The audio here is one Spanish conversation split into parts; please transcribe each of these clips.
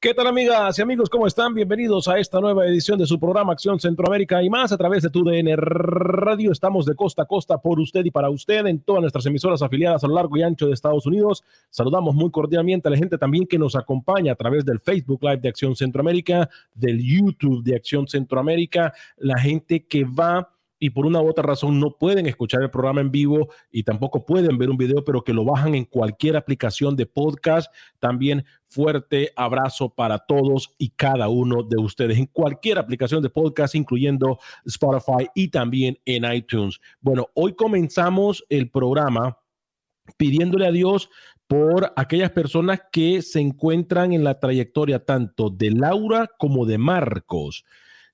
¿Qué tal amigas y amigos? ¿Cómo están? Bienvenidos a esta nueva edición de su programa Acción Centroamérica y más a través de tu DN Radio. Estamos de costa a costa por usted y para usted en todas nuestras emisoras afiliadas a lo largo y ancho de Estados Unidos. Saludamos muy cordialmente a la gente también que nos acompaña a través del Facebook Live de Acción Centroamérica, del YouTube de Acción Centroamérica, la gente que va y por una u otra razón no pueden escuchar el programa en vivo y tampoco pueden ver un video, pero que lo bajan en cualquier aplicación de podcast. También fuerte abrazo para todos y cada uno de ustedes en cualquier aplicación de podcast, incluyendo Spotify y también en iTunes. Bueno, hoy comenzamos el programa pidiéndole a Dios por aquellas personas que se encuentran en la trayectoria tanto de Laura como de Marcos.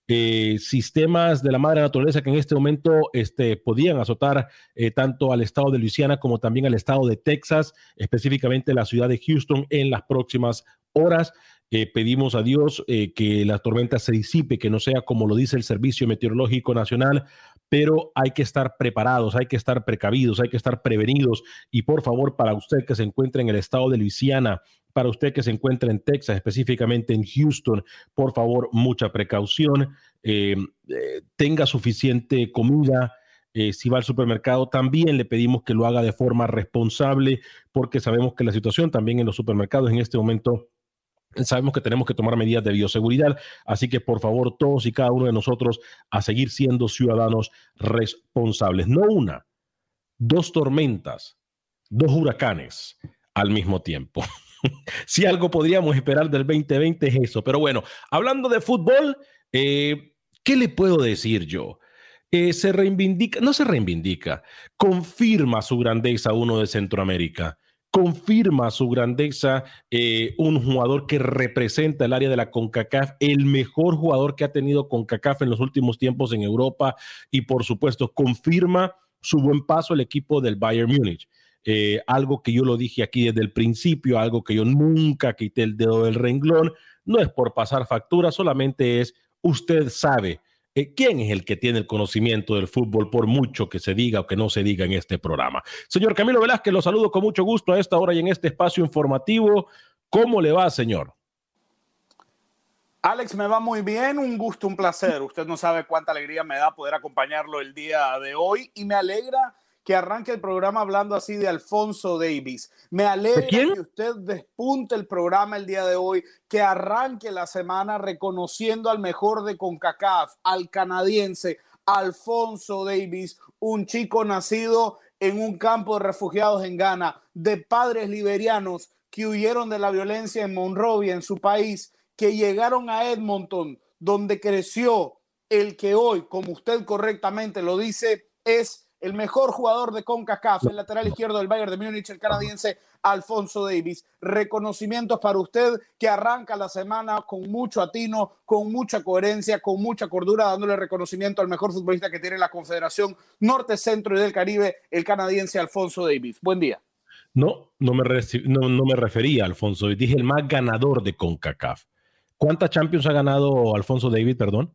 Eh, sistemas de la madre naturaleza que en este momento este, podían azotar eh, tanto al estado de Luisiana como también al estado de Texas, específicamente la ciudad de Houston en las próximas horas. Eh, pedimos a Dios que la tormenta se disipe, que no sea como lo dice el Servicio Meteorológico Nacional, pero hay que estar preparados, hay que estar precavidos, hay que estar prevenidos. Y por favor, para usted que se encuentre en el estado de Luisiana, para usted que se encuentra en Texas, específicamente en Houston, por favor, mucha precaución. Eh, eh, tenga suficiente comida. Eh, si va al supermercado, también le pedimos que lo haga de forma responsable, porque sabemos que la situación también en los supermercados en este momento Sabemos que tenemos que tomar medidas de bioseguridad, así que por favor todos y cada uno de nosotros a seguir siendo ciudadanos responsables. No una, dos tormentas, dos huracanes al mismo tiempo. si algo podríamos esperar del 2020 es eso. Pero bueno, hablando de fútbol, eh, ¿qué le puedo decir yo? Eh, se reivindica, no se reivindica, confirma su grandeza uno de Centroamérica, confirma su grandeza eh, un jugador que representa el área de la CONCACAF, el mejor jugador que ha tenido CONCACAF en los últimos tiempos en Europa y por supuesto confirma su buen paso el equipo del Bayern Múnich. Eh, algo que yo lo dije aquí desde el principio, algo que yo nunca quité el dedo del renglón, no es por pasar factura, solamente es usted sabe eh, quién es el que tiene el conocimiento del fútbol, por mucho que se diga o que no se diga en este programa. Señor Camilo Velázquez, lo saludo con mucho gusto a esta hora y en este espacio informativo. ¿Cómo le va, señor? Alex, me va muy bien, un gusto, un placer. Usted no sabe cuánta alegría me da poder acompañarlo el día de hoy y me alegra que arranque el programa hablando así de Alfonso Davis. Me alegra que usted despunte el programa el día de hoy, que arranque la semana reconociendo al mejor de CONCACAF, al canadiense Alfonso Davis, un chico nacido en un campo de refugiados en Ghana, de padres liberianos que huyeron de la violencia en Monrovia, en su país, que llegaron a Edmonton, donde creció el que hoy, como usted correctamente lo dice, es el mejor jugador de CONCACAF, el lateral izquierdo del Bayern de Múnich, el canadiense Alfonso Davis. Reconocimientos para usted que arranca la semana con mucho atino, con mucha coherencia, con mucha cordura, dándole reconocimiento al mejor futbolista que tiene la Confederación Norte, Centro y del Caribe, el canadiense Alfonso Davis. Buen día. No, no me, no, no me refería a Alfonso, dije el más ganador de CONCACAF. ¿Cuántas Champions ha ganado Alfonso Davis, perdón?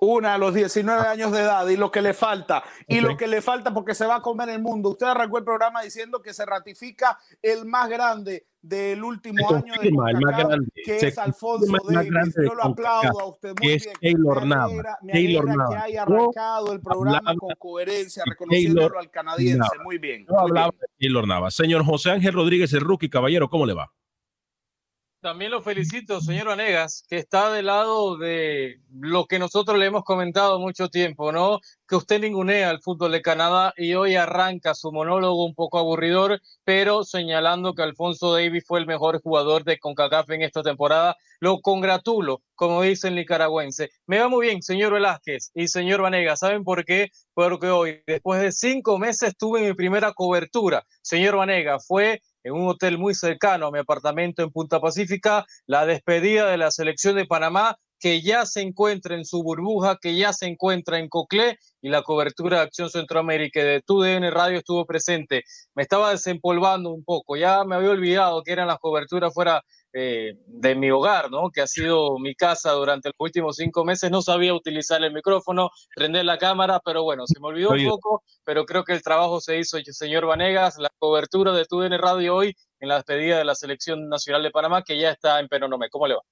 Una a los 19 años de edad y lo que le falta. Y lo que le falta porque se va a comer el mundo. Usted arrancó el programa diciendo que se ratifica el más grande del último año de CONCACAF, que es Alfonso Davis. Yo lo aplaudo a usted muy bien. Taylor. Me alegra que haya arrancado el programa con coherencia, reconociéndolo al canadiense. Muy bien. No hablaba de Taylor Nava. Señor José Ángel Rodríguez, el rookie caballero, ¿cómo le va? También lo felicito, señor Vanegas, que está del lado de lo que nosotros le hemos comentado mucho tiempo, ¿no? Que usted ningunea al fútbol de Canadá y hoy arranca su monólogo un poco aburridor, pero señalando que Alfonso Davis fue el mejor jugador de CONCACAF en esta temporada. Lo congratulo, como dice el nicaragüense. Me va muy bien, señor Velázquez y señor Vanegas. ¿Saben por qué? Porque hoy, después de cinco meses, tuve mi primera cobertura. Señor Vanegas, fue en un hotel muy cercano a mi apartamento en Punta Pacífica, la despedida de la selección de Panamá, que ya se encuentra en su burbuja, que ya se encuentra en Coclé, y la cobertura de Acción Centroamérica de TUDN Radio estuvo presente. Me estaba desempolvando un poco, ya me había olvidado que eran las coberturas fuera eh, de mi hogar, ¿no? Que ha sido mi casa durante los últimos cinco meses. No sabía utilizar el micrófono, prender la cámara, pero bueno, se me olvidó un poco, pero creo que el trabajo se hizo, señor Vanegas, la cobertura de TUDN Radio hoy en la despedida de la Selección Nacional de Panamá, que ya está en Penonome. ¿Cómo le va?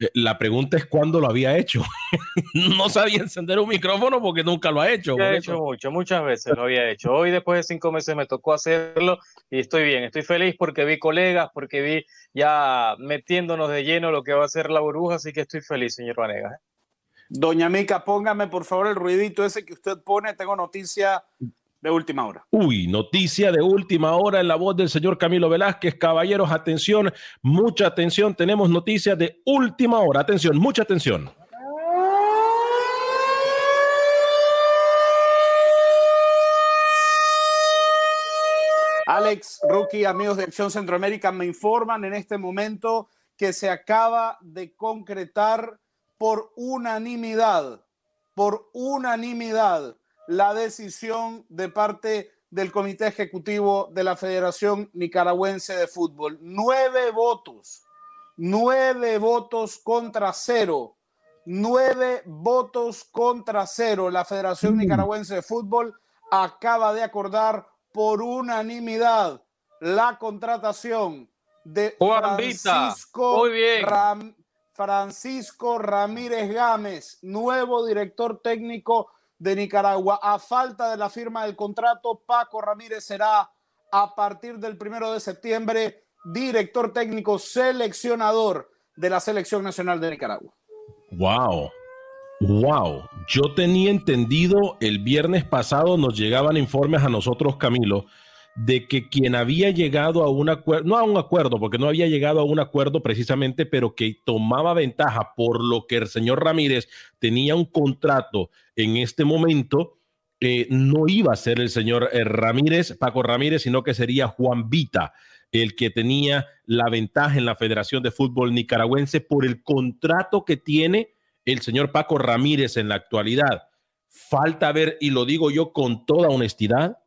Eh, la pregunta es cuándo lo había hecho. no sabía encender un micrófono porque nunca lo ha hecho. Lo he hecho mucho, muchas veces lo había hecho. Hoy, después de cinco meses, me tocó hacerlo y estoy bien. Estoy feliz porque vi colegas, porque vi ya metiéndonos de lleno lo que va a ser la burbuja, así que estoy feliz, señor Vanegas. ¿eh? Doña Mica, póngame por favor el ruidito ese que usted pone. Tengo noticia de última hora. Uy, noticia de última hora en la voz del señor Camilo Velázquez. Caballeros, atención, mucha atención. Tenemos noticias de última hora. Atención, mucha atención. Alex, Rookie, amigos de Acción Centroamérica, me informan en este momento que se acaba de concretar por unanimidad, por unanimidad, la decisión de parte del Comité Ejecutivo de la Federación Nicaragüense de Fútbol. Nueve votos, nueve votos contra cero, nueve votos contra cero. La Federación mm. Nicaragüense de Fútbol acaba de acordar por unanimidad la contratación de Francisco, Francisco Ramírez Gámez, nuevo director técnico de Nicaragua. A falta de la firma del contrato, Paco Ramírez será a partir del primero de septiembre director técnico seleccionador de la Selección Nacional de Nicaragua. Wow. Wow, yo tenía entendido el viernes pasado nos llegaban informes a nosotros, Camilo, de que quien había llegado a un acuerdo, no a un acuerdo, porque no había llegado a un acuerdo precisamente, pero que tomaba ventaja por lo que el señor Ramírez tenía un contrato en este momento, eh, no iba a ser el señor eh, Ramírez, Paco Ramírez, sino que sería Juan Vita el que tenía la ventaja en la Federación de Fútbol Nicaragüense por el contrato que tiene el señor Paco Ramírez en la actualidad. Falta ver, y lo digo yo con toda honestidad,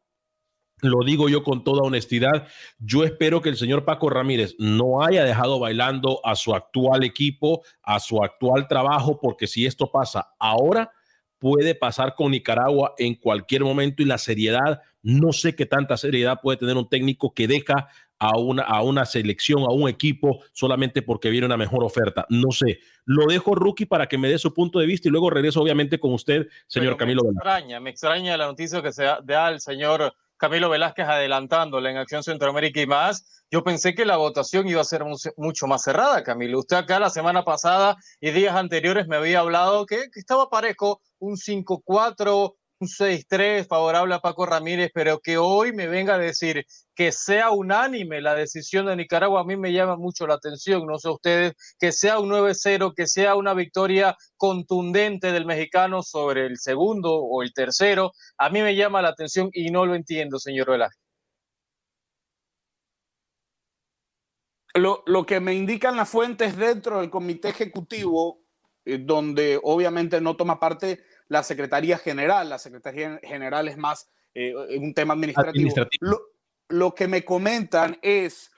lo digo yo con toda honestidad, yo espero que el señor Paco Ramírez no haya dejado bailando a su actual equipo, a su actual trabajo, porque si esto pasa ahora, puede pasar con Nicaragua en cualquier momento y la seriedad, no sé qué tanta seriedad puede tener un técnico que deja a una, a una selección, a un equipo, solamente porque viene una mejor oferta. No sé. Lo dejo, Rookie, para que me dé su punto de vista y luego regreso, obviamente, con usted, señor Camilo me Extraña, me extraña la noticia que se da el señor Camilo Velázquez adelantándole en Acción Centroamérica y más. Yo pensé que la votación iba a ser mucho más cerrada, Camilo. Usted acá la semana pasada y días anteriores me había hablado que, que estaba parejo un 5-4 6-3 favorable a Paco Ramírez, pero que hoy me venga a decir que sea unánime la decisión de Nicaragua, a mí me llama mucho la atención, no sé ustedes, que sea un 9-0, que sea una victoria contundente del mexicano sobre el segundo o el tercero, a mí me llama la atención y no lo entiendo, señor Velázquez. Lo, lo, que me indican las fuentes dentro del comité ejecutivo, eh, donde obviamente no toma parte la Secretaría General, la Secretaría General es más eh, un tema administrativo. Lo, que me comentan es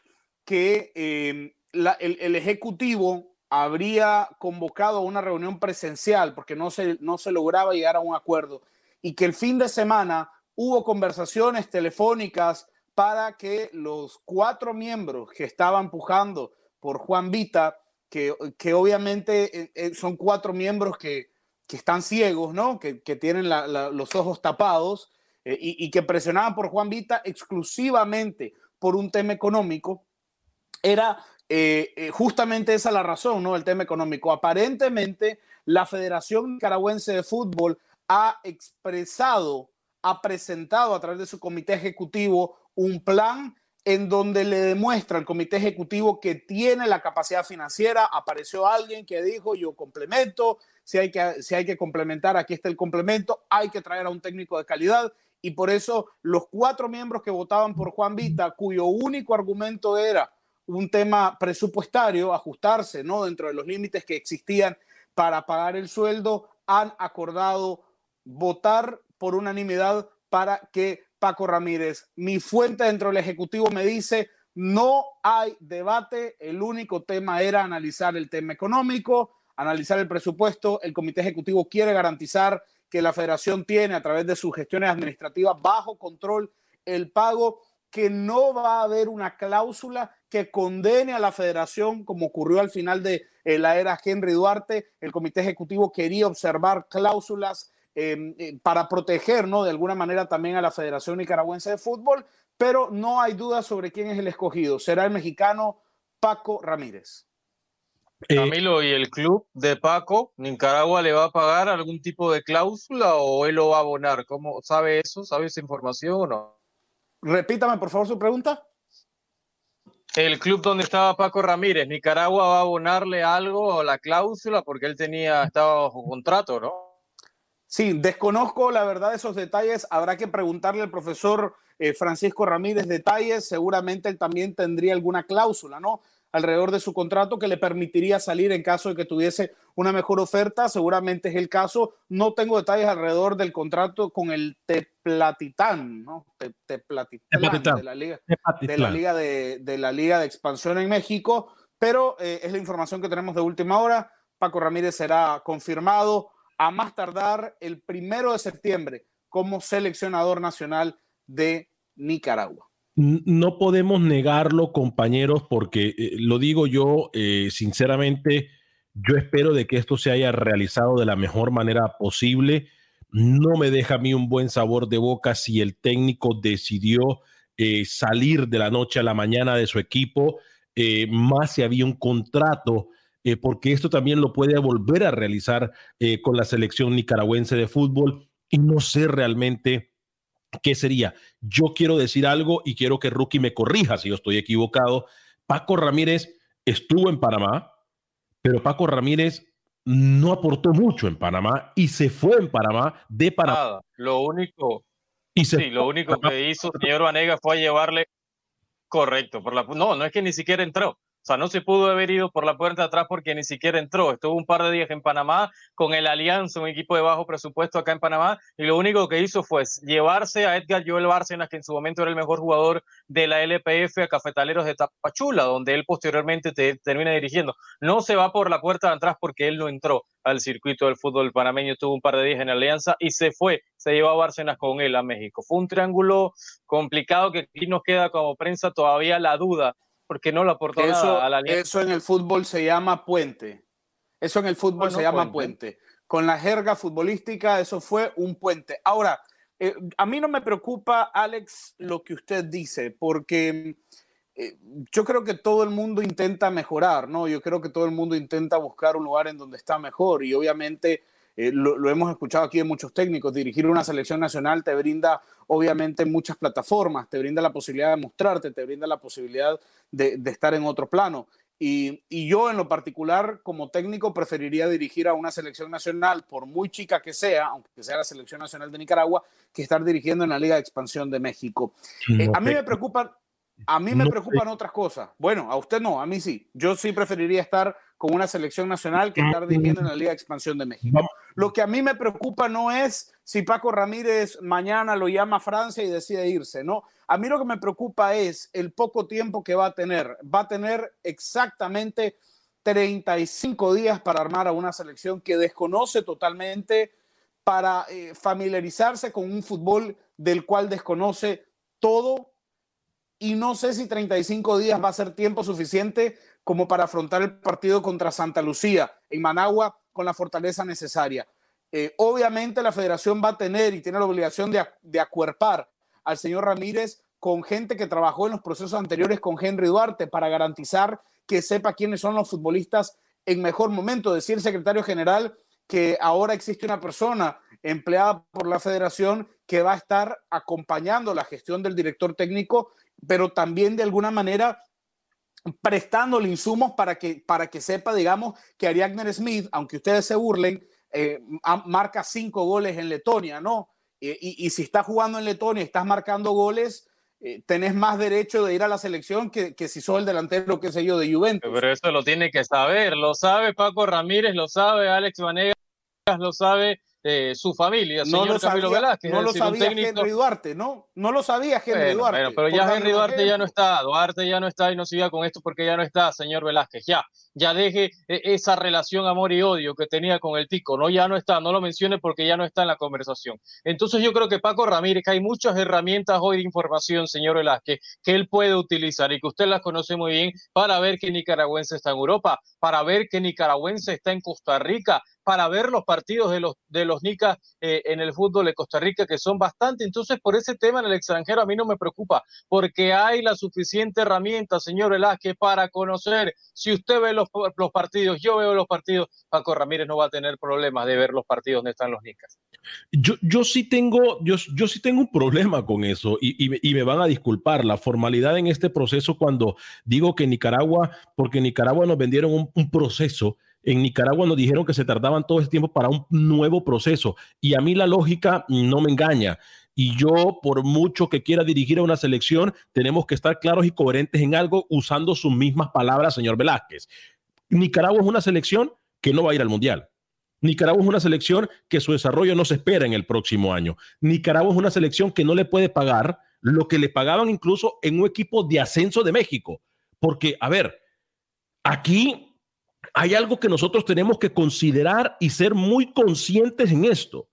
que em, el, el, Ejecutivo habría convocado una reunión presencial porque no se, no se lograba llegar a un acuerdo y que el fin de semana hubo conversaciones telefónicas para que los cuatro miembros que estaban pujando por Juan Vita, que, que obviamente eh, eh, son cuatro miembros que, que están ciegos, ¿no? que, tienen los ojos tapados eh, y, que presionaban por Juan Vita exclusivamente por un tema económico, era justamente esa la razón, ¿no? El tema económico. Aparentemente, la Federación Nicaragüense de Fútbol ha expresado, ha presentado a través de su comité ejecutivo un plan en donde le demuestra al comité ejecutivo que tiene la capacidad financiera. Apareció alguien que dijo, yo complemento, si hay que, si hay que complementar, aquí está el complemento, hay que traer a un técnico de calidad. Y por eso los cuatro miembros que votaban por Juan Vita, cuyo único argumento era un tema presupuestario, ajustarse ¿no? dentro de los límites que existían para pagar el sueldo, han acordado votar por unanimidad para que Paco Ramírez. Mi fuente dentro del Ejecutivo me dice, no hay debate, el único tema era analizar el tema económico, analizar el presupuesto, el Comité Ejecutivo quiere garantizar que la federación tiene a través de sus gestiones administrativas bajo control el pago, que no va a haber una cláusula que condene a la federación, como ocurrió al final de eh, la era Henry Duarte. El Comité Ejecutivo quería observar cláusulas Em, eh, para proteger, ¿no? De alguna manera también a la Federación Nicaragüense de Fútbol, pero no hay duda sobre quién es el escogido. Será el mexicano Paco Ramírez. Camilo, ¿y el club de Paco, Nicaragua le va a pagar algún tipo de cláusula o él lo va a abonar? ¿Cómo sabe eso? ¿Sabe esa información o no? Repítame, por favor, su pregunta. El club donde estaba Paco Ramírez, Nicaragua va a abonarle algo a la cláusula porque él tenía, estaba bajo contrato, ¿no? Sí, desconozco la verdad esos detalles. Habrá que preguntarle al profesor eh, Francisco Ramírez detalles. Seguramente él también tendría alguna cláusula, ¿no? Alrededor de su contrato que le permitiría salir en caso de que tuviese una mejor oferta. Seguramente es el caso. No tengo detalles alrededor del contrato con el Teplatitán, ¿no? Teplatitán, de la liga, de la liga de, la liga de expansión en México. Pero eh, es la información que tenemos de última hora. Paco Ramírez será confirmado a más tardar el primero de septiembre como seleccionador nacional de Nicaragua. No podemos negarlo, compañeros, porque eh, lo digo yo eh, sinceramente, yo espero de que esto se haya realizado de la mejor manera posible. No me deja a mí un buen sabor de boca si el técnico decidió eh, salir de la noche a la mañana de su equipo, más si había un contrato eh, porque esto también lo puede volver a realizar eh, con la selección nicaragüense de fútbol y no sé realmente qué sería. Yo quiero decir algo y quiero que Rookie me corrija si yo estoy equivocado. Paco Ramírez estuvo en Panamá, pero Paco Ramírez no aportó mucho en Panamá y se fue en Panamá de Panamá. Lo único, y sí, lo único que hizo señor Vanega fue llevarle correcto por la no, no es que ni siquiera entró. O sea, no se pudo haber ido por la puerta atrás porque ni siquiera entró. Estuvo un par de días en Panamá con el Alianza, un equipo de bajo presupuesto acá en Panamá, y lo único que hizo fue llevarse a Edgar Joel Bárcenas, que en su momento era el mejor jugador de la LPF, a Cafetaleros de Tapachula, donde él posteriormente termina dirigiendo. No se va por la puerta de atrás porque él no entró al circuito del fútbol panameño, tuvo un par de días en Alianza y se fue, se llevó a Bárcenas con él a México. Fue un triángulo complicado que aquí nos queda como prensa todavía la duda porque no lo aportó eso, a la Eso en el fútbol se llama puente. Eso en el fútbol se llama puente. Con la jerga futbolística, eso fue un puente. Ahora, eh, a mí no me preocupa, Alex, lo que usted dice, porque eh, yo creo que todo el mundo intenta mejorar, ¿no? Yo creo que todo el mundo intenta buscar un lugar en donde está mejor y obviamente eh, lo, hemos escuchado aquí de muchos técnicos, dirigir una selección nacional te brinda obviamente muchas plataformas, te brinda la posibilidad de mostrarte, te brinda la posibilidad de, estar en otro plano. Y, y, yo en lo particular como técnico preferiría dirigir a una selección nacional, por muy chica que sea, aunque sea la selección nacional de Nicaragua, que estar dirigiendo en la Liga de Expansión de México. Eh, a mí me preocupa a mí me preocupan otras cosas. Bueno, a usted no, a mí sí. Yo sí preferiría estar con una selección nacional que estar dirigiendo en la Liga de Expansión de México. Lo que a mí me preocupa no es si Paco Ramírez mañana lo llama a Francia y decide irse, no. A mí lo que me preocupa es el poco tiempo que va a tener. Va a tener exactamente 35 días para armar a una selección que desconoce totalmente para eh, familiarizarse con un fútbol del cual desconoce todo y no sé si 35 días va a ser tiempo suficiente como para afrontar el partido contra Santa Lucía en Managua con la fortaleza necesaria. Eh, obviamente la federación va a tener y tiene la obligación de, de acuerpar al señor Ramírez con gente que trabajó en los procesos anteriores con Henry Duarte para garantizar que sepa quiénes son los futbolistas en mejor momento. Decir secretario general que ahora existe una persona empleada por la federación que va a estar acompañando la gestión del director técnico pero también de alguna manera prestándole insumos para que, para que sepa, digamos, que Ariadne Smith, aunque ustedes se burlen, eh, marca cinco goles en Letonia, ¿no? Y, si estás jugando en Letonia y estás marcando goles, eh, tenés más derecho de ir a la selección que, que si sos el delantero, qué sé yo, de Juventus. Pero eso lo tiene que saber, lo sabe Paco Ramírez, lo sabe Alex Vanegas, lo sabe eh, su familia, no lo Camilo sabía, Velázquez. No lo sabía Henry Duarte, ¿no? No lo sabía Henry Duarte. pero ya Henry Duarte ya no está, Duarte ya no está y no siga con esto porque ya no está, señor Velázquez. Ya, ya deje eh, esa relación amor y odio que tenía con el Tico, no, ya no está, no lo mencione porque ya no está en la conversación. Entonces yo creo que Paco Ramírez, que hay muchas herramientas hoy de información, señor Velázquez, que él puede utilizar y que usted las conoce muy bien para ver que nicaragüense está en Europa, para ver que nicaragüense está en Costa Rica, para ver los partidos de los, de los Nicas eh, en el fútbol de Costa Rica, que son bastante. Entonces, por ese tema en el extranjero a mí no me preocupa, porque hay la suficiente herramienta, señor Velázquez, para conocer. Si usted ve los, los partidos, yo veo los partidos, Paco Ramírez no va a tener problemas de ver los partidos donde están los Nicas. Yo, yo sí tengo, yo, yo sí tengo un problema con eso y, y, me van a disculpar la formalidad en este proceso cuando digo que Nicaragua, porque Nicaragua nos vendieron un, un proceso en Nicaragua nos dijeron que se tardaban todo ese tiempo para un nuevo proceso y a mí la lógica no me engaña. Y yo, por mucho que quiera dirigir a una selección, tenemos que estar claros y coherentes en algo usando sus mismas palabras, señor Velázquez. Nicaragua es una selección que no va a ir al Mundial. Nicaragua es una selección que su desarrollo no se espera en el próximo año. Nicaragua es una selección que no le puede pagar lo que le pagaban incluso en un equipo de ascenso de México. Porque, a ver, aquí hay algo que nosotros tenemos que considerar y ser muy conscientes en esto.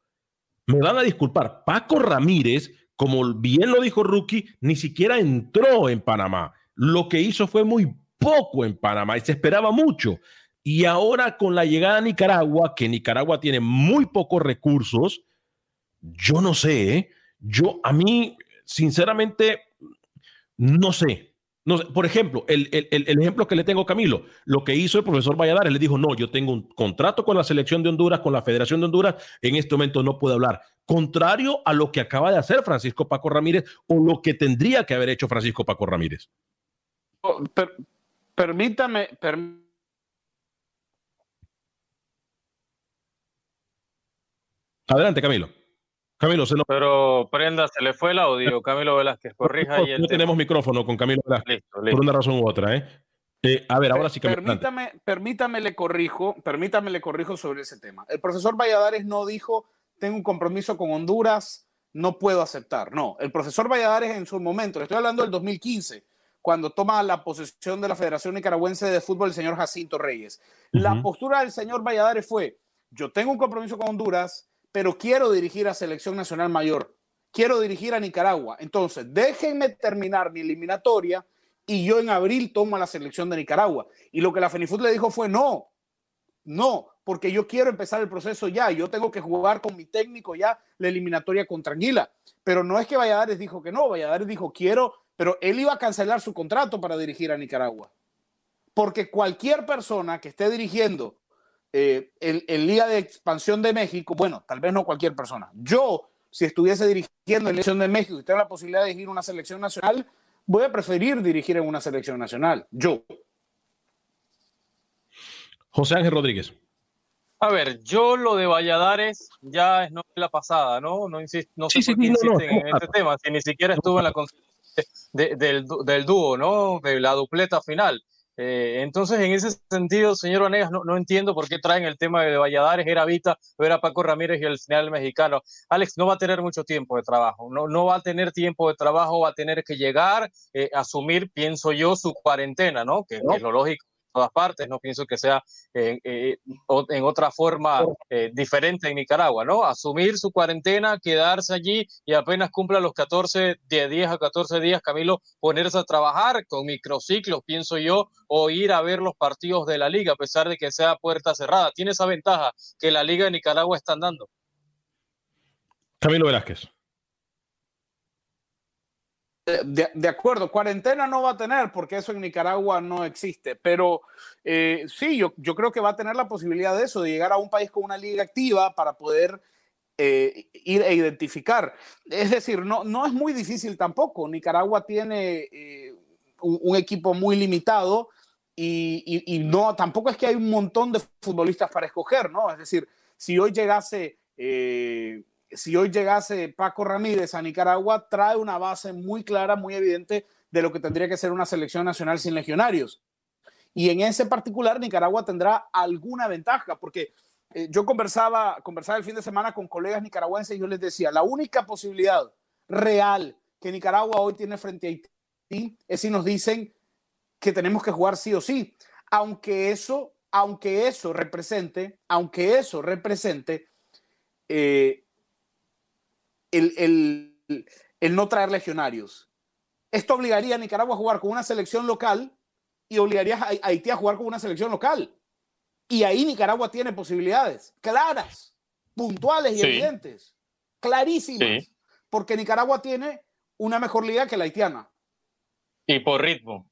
Me van a disculpar, Paco Ramírez, como bien lo dijo Rookie, ni siquiera entró en Panamá. Lo que hizo fue muy poco en Panamá y se esperaba mucho. Y ahora con la llegada a Nicaragua, que Nicaragua tiene muy pocos recursos, yo no sé, ¿eh? yo a mí, sinceramente, no sé, no, por ejemplo, el, ejemplo que le tengo a Camilo, lo que hizo el profesor Valladares, le dijo, no, yo tengo un contrato con la selección de Honduras, con la Federación de Honduras, en este momento no puedo hablar. Contrario a lo que acaba de hacer Francisco Paco Ramírez o lo que tendría que haber hecho Francisco Paco Ramírez. Oh, permítame, Adelante, Camilo. Camilo, se Pero prenda, se le fue el audio, Camilo Velázquez, corrija No tenemos micrófono con Camilo Velázquez, por una razón u otra, ¿eh? ¿eh? a ver, ahora sí Camilo. Permítame, permítame le corrijo, permítame le corrijo sobre ese tema. El profesor Valladares no dijo, tengo un compromiso con Honduras, no puedo aceptar. No, el profesor Valladares en su momento, le estoy hablando del 2015, cuando toma la posesión de la Federación Nicaragüense de Fútbol el señor Jacinto Reyes. La postura del señor Valladares fue, yo tengo un compromiso con Honduras, pero quiero dirigir a Selección Nacional Mayor, quiero dirigir a Nicaragua. Entonces, déjenme terminar mi eliminatoria y yo en abril tomo la selección de Nicaragua. Y lo que la FENIFUT le dijo fue no, no, porque yo quiero empezar el proceso ya, yo tengo que jugar con mi técnico ya la eliminatoria con tranquila. Pero no es que Valladares dijo que no, Valladares dijo quiero, pero él iba a cancelar su contrato para dirigir a Nicaragua. Porque cualquier persona que esté dirigiendo eh, en, Liga de Expansión de México, bueno, tal vez no cualquier persona. Yo, si estuviese dirigiendo en la selección de México y tengo la posibilidad de dirigir una selección nacional, voy a preferir dirigir en una selección nacional. Yo. José Ángel Rodríguez. A ver, yo lo de Valladares ya es la pasada, ¿no? No, insisto, no sé por qué insisten en este tema, si ni siquiera estuvo en la de, del, del dúo, ¿no? De la dupleta final. Eh, entonces, en ese sentido, señor Vanegas, no, no, entiendo por qué traen el tema de Valladares, era Vita, era Paco Ramírez y el final mexicano. Alex no va a tener mucho tiempo de trabajo, no, no va a tener tiempo de trabajo, va a tener que llegar, eh, asumir, pienso yo, su cuarentena, ¿no? Que, que es lo lógico todas partes, no pienso que sea eh, eh, en otra forma eh, diferente en Nicaragua, ¿no? Asumir su cuarentena, quedarse allí y apenas cumpla los 14, de 10 a 14 días, Camilo, ponerse a trabajar con microciclos, pienso yo, o ir a ver los partidos de la liga, a pesar de que sea puerta cerrada. Tiene esa ventaja que la liga de Nicaragua está dando. Camilo Velázquez de, acuerdo, cuarentena no va a tener porque eso en Nicaragua no existe, pero eh, sí, yo, yo creo que va a tener la posibilidad de eso, de llegar a un país con una liga activa para poder eh, ir e identificar. Es decir, no, no es muy difícil tampoco. Nicaragua tiene eh, un, equipo muy limitado y, y, no, tampoco es que hay un montón de futbolistas para escoger, ¿no? Es decir, si hoy llegase si hoy llegase Paco Ramírez a Nicaragua, trae una base muy clara, muy evidente de lo que tendría que ser una selección nacional sin legionarios. Y en ese particular, Nicaragua tendrá alguna ventaja, porque eh, yo conversaba, conversaba el fin de semana con colegas nicaragüenses y yo les decía, la única posibilidad real que Nicaragua hoy tiene frente a Haití es si nos dicen que tenemos que jugar sí o sí, aunque eso, aunque eso represente, aunque eso represente eh, el, no traer legionarios. Esto obligaría a Nicaragua a jugar con una selección local y obligaría a Haití a jugar con una selección local. Y ahí Nicaragua tiene posibilidades claras, puntuales y evidentes, clarísimas, porque Nicaragua tiene una mejor liga que la haitiana. Y por ritmo.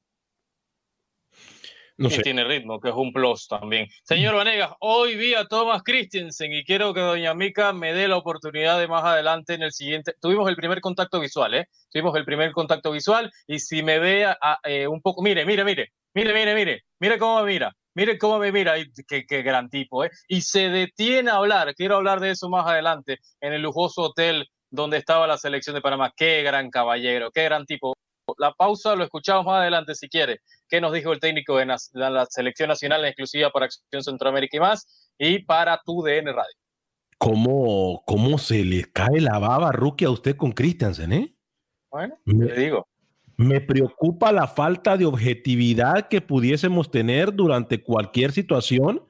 No tiene ritmo, que es un plus también. Señor Vanegas, hoy vi a Thomas Christensen y quiero que doña Mica me dé la oportunidad de más adelante en el siguiente. Tuvimos el primer contacto visual, ¿eh? Tuvimos el primer contacto visual y si me ve eh, un poco, mire, mire, mire, mire, mire, mire, mire cómo me mira, mire cómo me mira, qué, qué gran tipo, ¿eh? Y se detiene a hablar, quiero hablar de eso más adelante, en el lujoso hotel donde estaba la selección de Panamá. Qué gran caballero, qué gran tipo. La pausa lo escuchamos más adelante si quiere. ¿Qué nos dijo el técnico de la, selección nacional exclusiva para Acción Centroamérica y más? Y para tu DN Radio. ¿Cómo, cómo se le cae la baba rookie a usted con Christensen, eh? Bueno, me, digo. Me preocupa la falta de objetividad que pudiésemos tener durante cualquier situación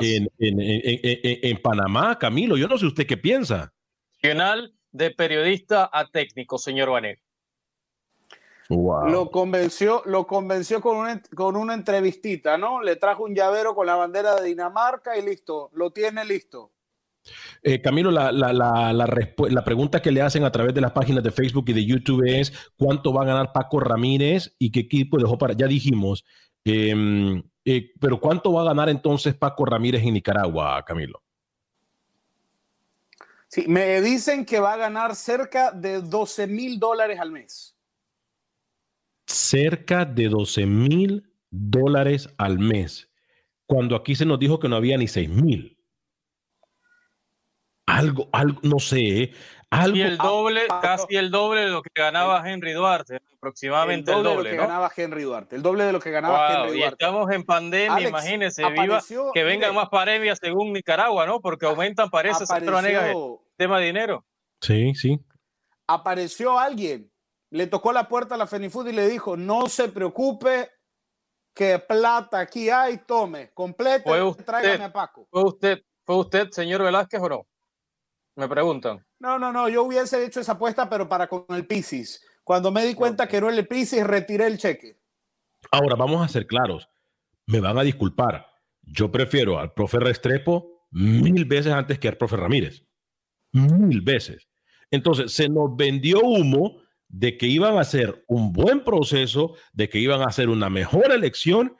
en, en, en, Panamá, Camilo. Yo no sé usted qué piensa. De periodista a técnico, señor Vanegas. Lo convenció, lo convenció con una, con una entrevistita, ¿no? Le trajo un llavero con la bandera de Dinamarca y listo, lo tiene listo. Eh, Camilo, la, la, la, la, pregunta que le hacen a través de las páginas de Facebook y de YouTube es ¿cuánto va a ganar Paco Ramírez y qué equipo dejó para? Ya dijimos, em, eh, pero ¿cuánto va a ganar entonces Paco Ramírez en Nicaragua, Camilo? Sí, me dicen que va a ganar cerca de 12 mil dólares al mes cerca de 12 mil dólares al mes, cuando aquí se nos dijo que no había ni 6 mil. Algo, algo, no sé, ¿eh? algo. Y el doble, casi el doble de lo que ganaba Henry Duarte, aproximadamente el doble, de lo que ganaba Henry Duarte, el doble de lo que ganaba Henry Duarte. Y estamos en pandemia, imagínense, viva, que vengan más pandemias según Nicaragua, ¿no? Porque aumentan, parece, el tema de dinero. Sí, sí. Apareció alguien le tocó la puerta a la Fenifood y le dijo, no se preocupe, que plata aquí hay, tome, completo, tráigame a Paco. ¿Fue usted, ¿Fue usted, señor Velázquez, o no? Me preguntan. No, no, no, yo hubiese hecho esa apuesta, pero para con el Piscis. Cuando me di cuenta que no era el Piscis, retiré el cheque. Ahora, vamos a ser claros. Me van a disculpar. Yo prefiero al profe Restrepo mil veces antes que al profe Ramírez. Mil veces. Entonces, se nos vendió humo de que iban a hacer un buen proceso, de que iban a hacer una mejor elección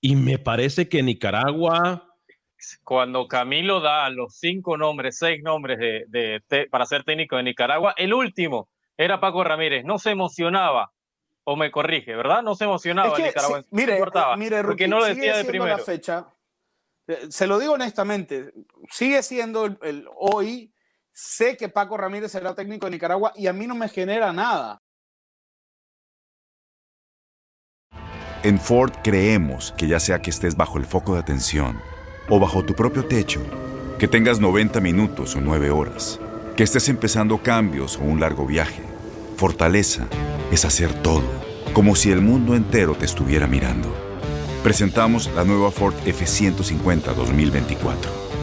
y me parece que Nicaragua cuando Camilo da los cinco nombres, seis nombres de, para ser técnico de Nicaragua, el último era Paco Ramírez. No se emocionaba, o me corrige, ¿verdad? No se emocionaba el Nicaragua. mire, mire, porque no lo decía de primero. La fecha, eh, se lo digo honestamente, sigue siendo el, hoy. Sé que Paco Ramírez será técnico de Nicaragua y a mí no me genera nada. En Ford creemos que ya sea que estés bajo el foco de atención o bajo tu propio techo, que tengas 90 minutos o 9 horas, que estés empezando cambios o un largo viaje, fortaleza es hacer todo, como si el mundo entero te estuviera mirando. Presentamos la nueva Ford F150 2024.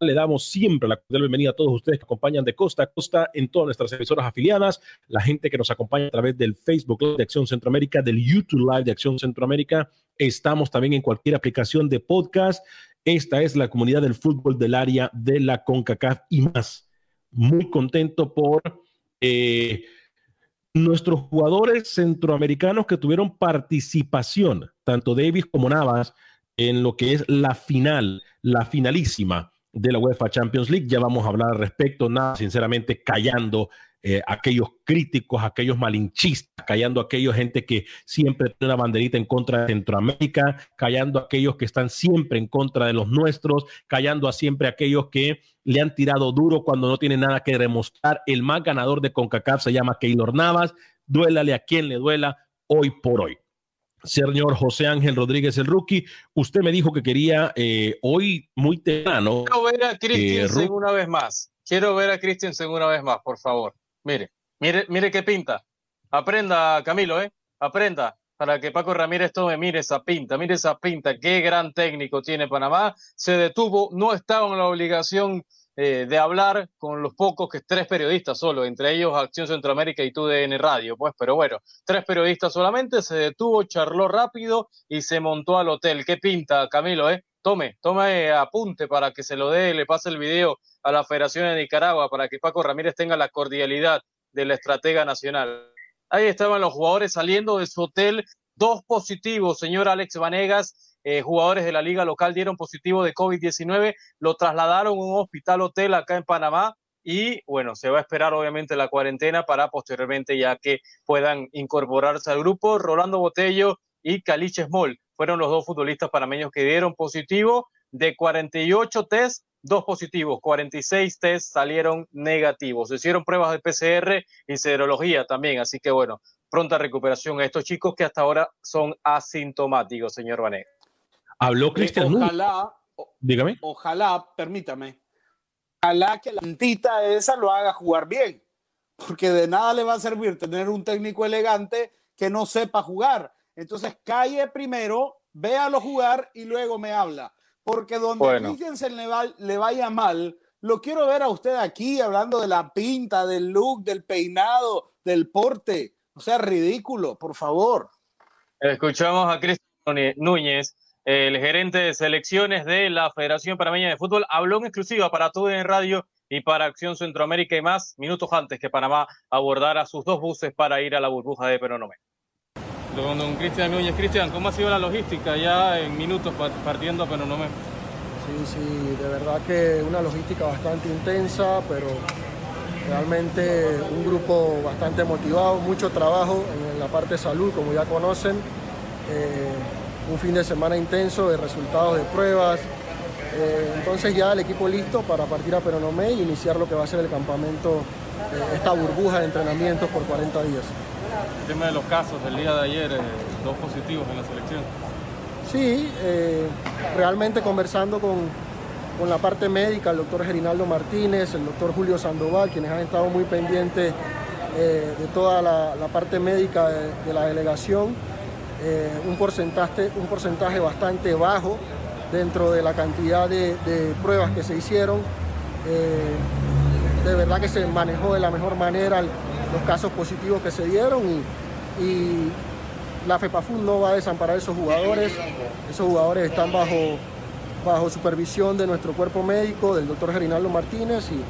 Le damos siempre la bienvenida a todos ustedes que acompañan de costa a costa en todas nuestras emisoras afiliadas, la gente que nos acompaña a través del Facebook Live de Acción Centroamérica, del YouTube Live de Acción Centroamérica. Estamos también en cualquier aplicación de podcast. Esta es la comunidad del fútbol del área de la CONCACAF y más. Muy contento por eh, nuestros jugadores centroamericanos que tuvieron participación, tanto Davis como Navas, en lo que es la final, la finalísima de la UEFA Champions League. Ya vamos a hablar al respecto, nada, sinceramente, callando eh, aquellos críticos, aquellos malinchistas, callando aquellos gente que siempre tiene una banderita en contra de Centroamérica, callando aquellos que están siempre en contra de los nuestros, callando a siempre aquellos que le han tirado duro cuando no tiene nada que demostrar. El más ganador de CONCACAF se llama Keylor Navas. Duélale a quien le duela hoy por hoy señor José Ángel Rodríguez, el rookie. Usted me dijo que quería eh, hoy muy temprano. Quiero ver a Christensen eh, una vez más. Quiero ver a Christensen una vez más, por favor. Mire, mire, mire qué pinta. Aprenda, Camilo, ¿eh? Aprenda para que Paco Ramírez tome, mire esa pinta, mire esa pinta, qué gran técnico tiene Panamá. Se detuvo, no estaba en la obligación eh, de hablar con los pocos, que tres periodistas solo, entre ellos Acción Centroamérica y TUDN Radio, pues, pero bueno, tres periodistas solamente, se detuvo, charló rápido y se montó al hotel. ¿Qué pinta, Camilo, eh? Tome, tome apunte para que se lo dé, le pase el video a la Federación de Nicaragua para que Paco Ramírez tenga la cordialidad de la estratega nacional. Ahí estaban los jugadores saliendo de su hotel, dos positivos, señor Alex Vanegas, eh, jugadores de la liga local dieron positivo de COVID-19, lo trasladaron a un hospital hotel acá en Panamá y bueno, se va a esperar obviamente la cuarentena para posteriormente ya que puedan incorporarse al grupo. Rolando Botello y Caliche Small fueron los dos futbolistas panameños que dieron positivo de 48 test, dos positivos, 46 test salieron negativos. Se hicieron pruebas de PCR y serología también, así que bueno, pronta recuperación a estos chicos que hasta ahora son asintomáticos, señor Vanegas. Habló Cristian. Ojalá, dígame. Ojalá, permítame, ojalá que la mentita esa lo haga jugar bien, porque de nada le va a servir tener un técnico elegante que no sepa jugar. Entonces calle primero, véalo jugar y luego me habla. Porque donde bueno. Christensen le, le vaya mal, lo quiero ver a usted aquí hablando de la pinta, del look, del peinado, del porte. O sea, ridículo, por favor. Escuchamos a Cristian Núñez el gerente de selecciones de la Federación Panameña de Fútbol, habló en exclusiva para todo en radio y para Acción Centroamérica y más, minutos antes que Panamá abordara sus dos buses para ir a la burbuja de Peronomé. Don, don Cristian Núñez, Cristian, ¿cómo ha sido la logística ya en minutos partiendo a Peronomé? Sí, sí, de verdad que una logística bastante intensa, pero realmente un grupo bastante motivado, mucho trabajo en la parte de salud, como ya conocen. Eh, un fin de semana intenso de resultados de pruebas. Eh, entonces ya el equipo listo para partir a Peronomé e iniciar lo que va a ser el campamento, eh, esta burbuja de entrenamientos por 40 días. El tema de los casos del día de ayer, eh, dos positivos en la selección. Sí, realmente conversando con, con, la parte médica, el doctor Gerinaldo Martínez, el doctor Julio Sandoval, quienes han estado muy pendientes de toda la, parte médica de la delegación eh, un, porcentaje, un porcentaje bastante bajo dentro de la cantidad de, pruebas que se hicieron. Eh, de verdad que se manejó de la mejor manera los casos positivos que se dieron y, la FEPAFUN no va a desamparar a esos jugadores. Esos jugadores están bajo, bajo supervisión de nuestro cuerpo médico, del doctor Gerinaldo Martínez y,